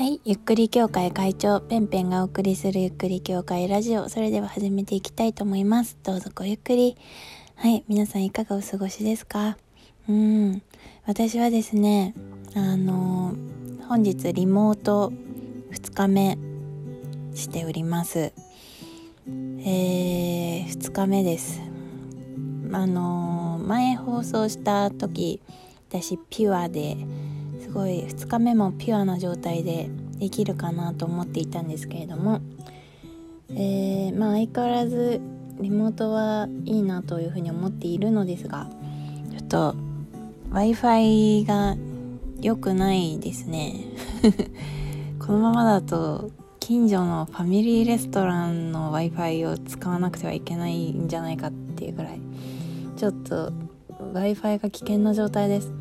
はい、ゆっくり協会会長ペンペンがお送りするゆっくり協会ラジオ。それでは始めていきたいと思います。どうぞごゆっくり。はい皆さんいかがお過ごしですか？うん私はですねあの本日リモート2日目しております。えー、2日目です。あの前放送した時私ピュアですごい2日目もピュアな状態でできるかなと思っていたんですけれども、えー、まあ相変わらずリモートはいいなというふうに思っているのですがちょっと w i f i が良くないですね。このままだと近所のファミリーレストランの w i f i を使わなくてはいけないんじゃないかっていうぐらいちょっと w i f i が危険な状態です。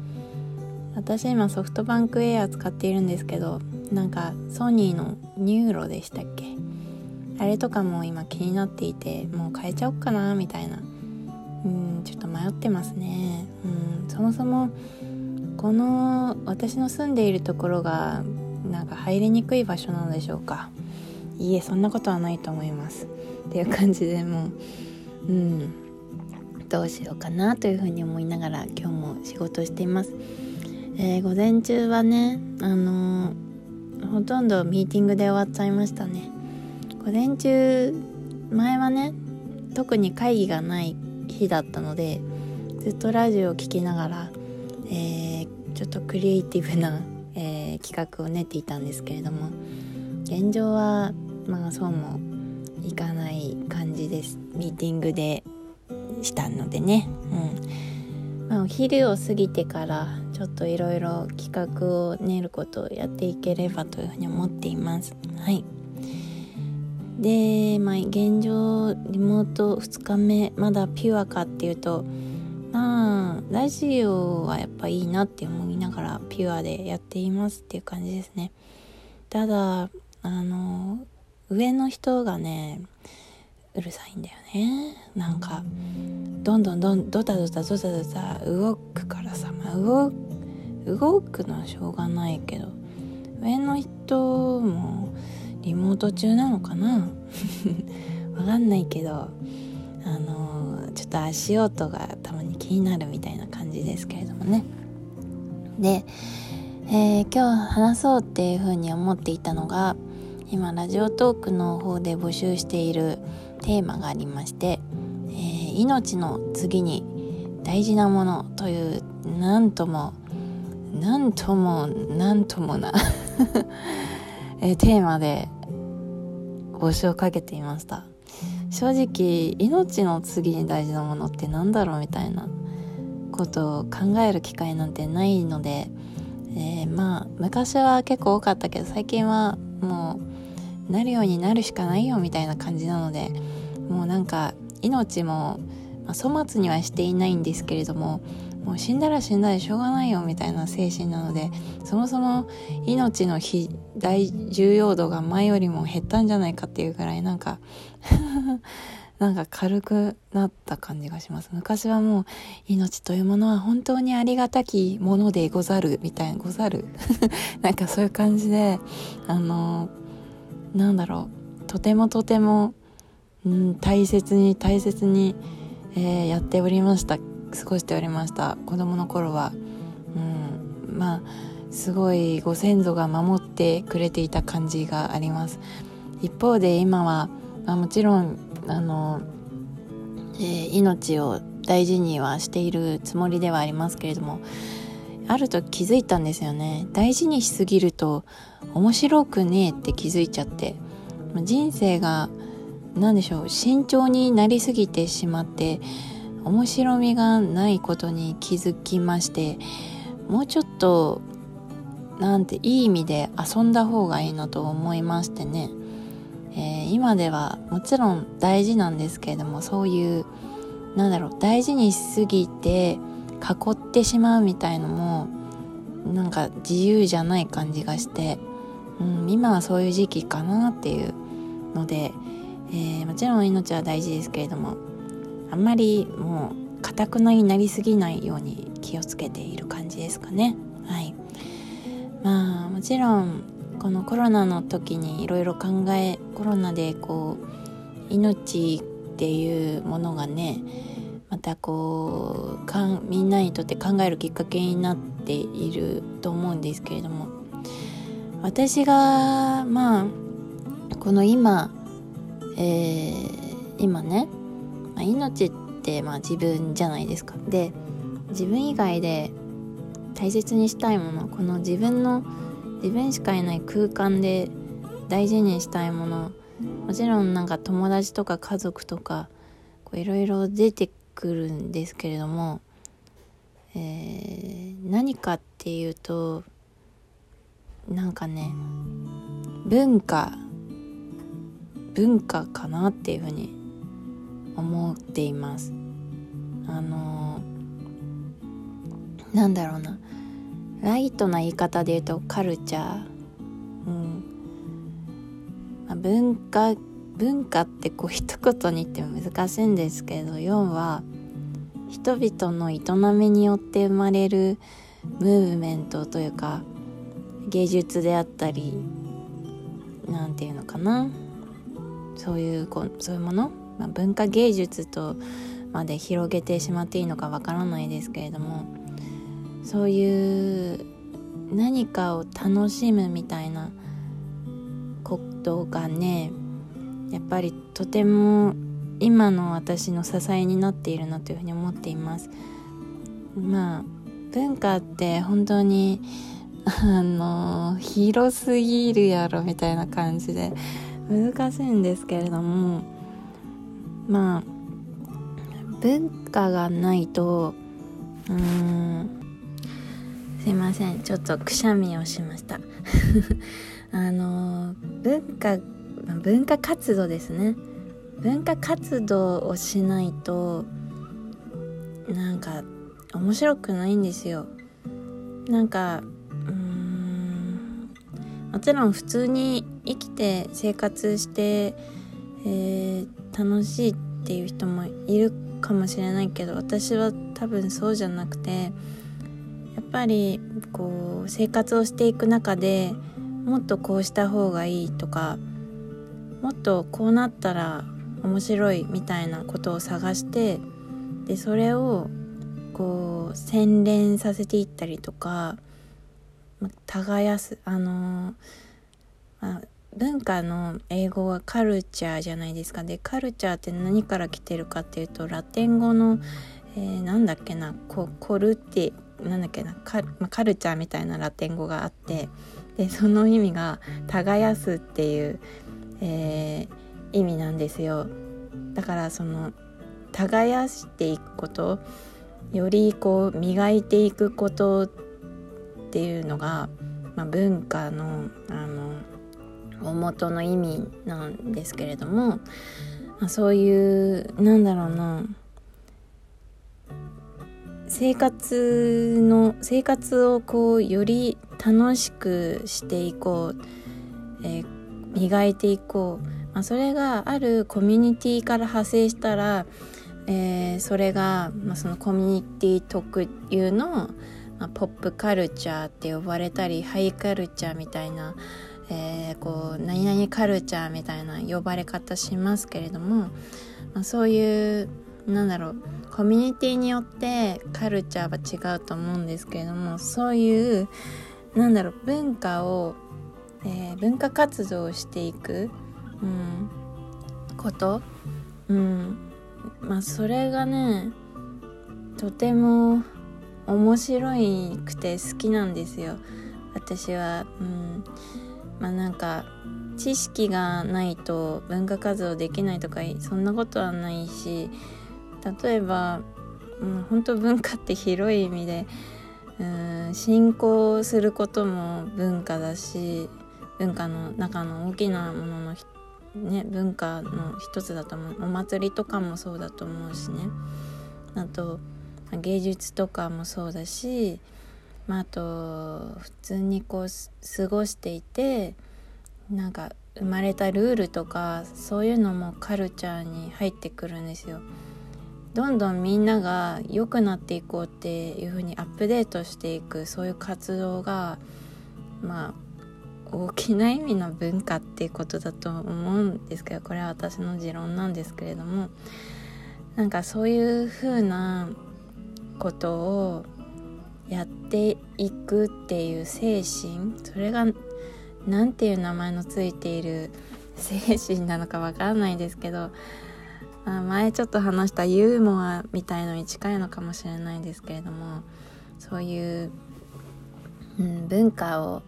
私今ソフトバンクエア使っているんですけどなんかソニーの NURO でしたっけ？あれとかも今気になっていてもう変えちゃおっかなみたいな。うんちょっと迷ってますね。うんそもそもこの私の住んでいるところがなんか入りにくい場所なのでしょうか。いいえそんなことはないと思います。っていう感じでもううんどうしようかなというふうに思いながら今日も仕事しています。え、午前中はねあの、ほとんどミーティングで終わっちゃいましたね。午前中前はね特に会議がない日だったのでずっとラジオを聴きながら、えー、ちょっとクリエイティブな、えー、企画を練っていたんですけれども現状はまあそうもいかない感じです。ミーティングでしたのでね。うん。まあお昼を過ぎてからちょっといろいろ企画を練ることをやっていければというふうに思っています。はい。でまあ現状リモート2日目まだピュアかっていうとまあラジオはやっぱいいなって思いながらピュアでやっていますっていう感じですね。ただあの上の人がねうるさいんだよね。なんかどんどんどんドタドタドタドタ動くからさ、まあ、動動くのはしょうがないけど上の人もリモート中なのかな？わかんないけどあのちょっと足音がたまに気になるみたいな感じですけれどもね。で、えー、今日話そうっていうふうに思っていたのが今ラジオトークの方で募集しているテーマがありまして、えー、命の次に大事なものというなんともなんともなんともなえテーマで募集をかけていました。正直命の次に大事なものって何だろうみたいなことを考える機会なんてないので、えー、まあ昔は結構多かったけど最近はもうなるようになるしかないよみたいな感じなのでもうなんか命も、まあ、粗末にはしていないんですけれどももう死んだら死んだでしょうがないよみたいな精神なのでそもそも命の大重要度が前よりも減ったんじゃないかっていうぐらいなんか なんか軽くなった感じがします。昔はもう命というものは本当にありがたきものでござるみたいなござる。なんかそういう感じであのなんだろう。とてもとても、うん、大切に大切に、えー、やっておりました。過ごしておりました。子供の頃は。うんまあすごいご先祖が守ってくれていた感じがあります。一方で今は、まあ、もちろんあの、えー、命を大事にはしているつもりではありますけれどもあると気づいたんですよね。大事にしすぎると面白くねえって気づいちゃって。人生が何でしょう慎重になりすぎてしまって面白みがないことに気づきましてもうちょっとなんていい意味で遊んだ方がいいなと思いましてね、えー、今ではもちろん大事なんですけれどもそういうなんだろう大事にしすぎて囲ってしまうみたいのもなんか自由じゃない感じがして、うん、今はそういう時期かなっていうので、えー、もちろん命は大事ですけれどもあんまりもうかくなになりすぎないように気をつけている感じですかね。はい。まあもちろんこのコロナの時にいろいろ考えコロナでこう命っていうものがねまたこうかんみんなにとって考えるきっかけになっていると思うんですけれども私がまあこの今、えー、今ね、まあ、命ってまあ自分じゃないですか。で自分以外で大切にしたいものこの自分の自分しかいない空間で大事にしたいものもちろんなんか友達とか家族とかいろいろ出てくるんですけれども、えー、何かっていうとなんかね文化文化かなっていうふうに思っています。あのなんだろうな。ライトな言い方で言うとカルチャー、うん。まあ、文化文化ってこう一言に言っても難しいんですけど要は人々の営みによって生まれるムーブメントというか芸術であったり何て言うのかな。そういうこそういうもの、まあ、文化芸術とまで広げてしまっていいのかわからないですけれどもそういう何かを楽しむみたいなことがねやっぱりとても今の私の支えになっているなというふうに思っています。まあ文化って本当にあの広すぎるやろみたいな感じで難しいんですけれどもまあ文化がないとうーんすいませんちょっとくしゃみをしました。あの文化文化活動ですね。文化活動をしないとなんか面白くないんですよ。なんかもちろん普通に生きて生活して、えー、楽しいっていう人もいるかもしれないけど私は多分そうじゃなくてやっぱりこう生活をしていく中でもっとこうした方がいいとかもっとこうなったら面白いみたいなことを探してでそれをこう洗練させていったりとか、耕すあのまあ、文化の英語はカルチャーじゃないですか。でカルチャーって何から来てるかっていうとラテン語の、えー、なんだっけなココルテなんだっけなカ,、まあ、カルチャーみたいなラテン語があってでその意味が耕すっていう、えー、意味なんですよ。だからその耕していくことよりこう磨いていくことってっていうのが、まあ、文化のあの大元の意味なんですけれども、まあ、そういうなんだろうな生活の生活をこうより楽しくしていこう、えー、磨いていこうまあ、それがあるコミュニティから派生したら、えー、それが、まあ、そのコミュニティ特有の、まあ、ポップカルチャーって呼ばれたりハイカルチャーみたいな、えー、こう何々カルチャーみたいな呼ばれ方しますけれども、まあ、そういうなんだろうコミュニティによってカルチャーは違うと思うんですけれどもそういうなんだろう文化を、えー、文化活動をしていくうん、こと。うん。まあそれがねとても面白いくて好きなんですよ。私は。うん。まあなんか知識がないと文化活動できないとかそんなことはないし例えば、うん、本当文化って広い意味でうん信仰することも文化だし文化の中の大きなもののね、文化の一つだと思う。お祭りとかもそうだと思うしね。あと芸術とかもそうだし、まあ、あと普通にこう過ごしていてなんか生まれたルールとかそういうのもカルチャーに入ってくるんですよ。どんどんみんなが良くなっていこうっていう風にアップデートしていくそういう活動がまあ大きな意味の文化っていうことだと思うんですけどこれは私の持論なんですけれどもなんかそういうふうなことをやっていくっていう精神それが何ていう名前のついている精神なのかわからないですけど、あ、前ちょっと話したユーモアみたいのに近いのかもしれないですけれどもそういう、うん、文化を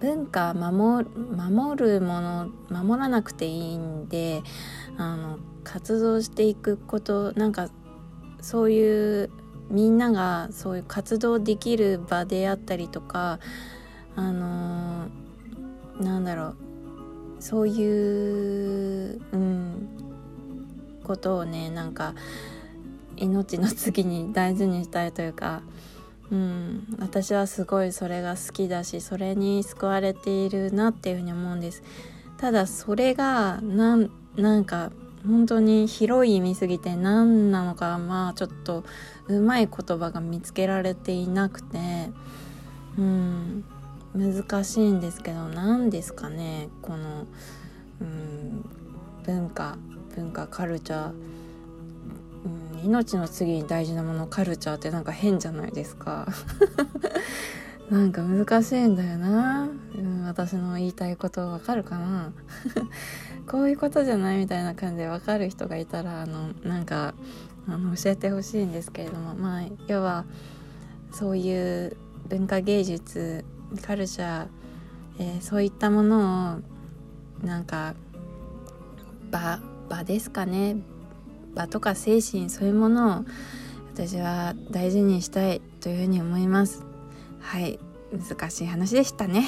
文化守守るもの守らなくていいんであの活動していくことなんかそういうみんながそういう活動できる場であったりとかあのー、なんだろうそういう、うん、ことをねなんか命の次に大事にしたいというか、うん、私はすごいそれが好きだしそれに救われているなっていうふうに思うんです。ただそれがなんなんか本当に広い意味すぎて何なのかまあちょっとうまい言葉が見つけられていなくてうん難しいんですけど何ですかねこのうん文化文化カルチャー、うん、命の次に大事なものカルチャーってなんか変じゃないですか。なんか難しいんだよな、うん、私の言いたいことわかるかな。こういうことじゃないみたいな感じでわかる人がいたらあのなんかあの教えてほしいんですけれどもまあ要はそういう文化芸術カルチャー、えー、そういったものをなんか場場ですかね。場とか精神そういうものを私は大事にしたいというふうに思います。はい。難しい話でしたね。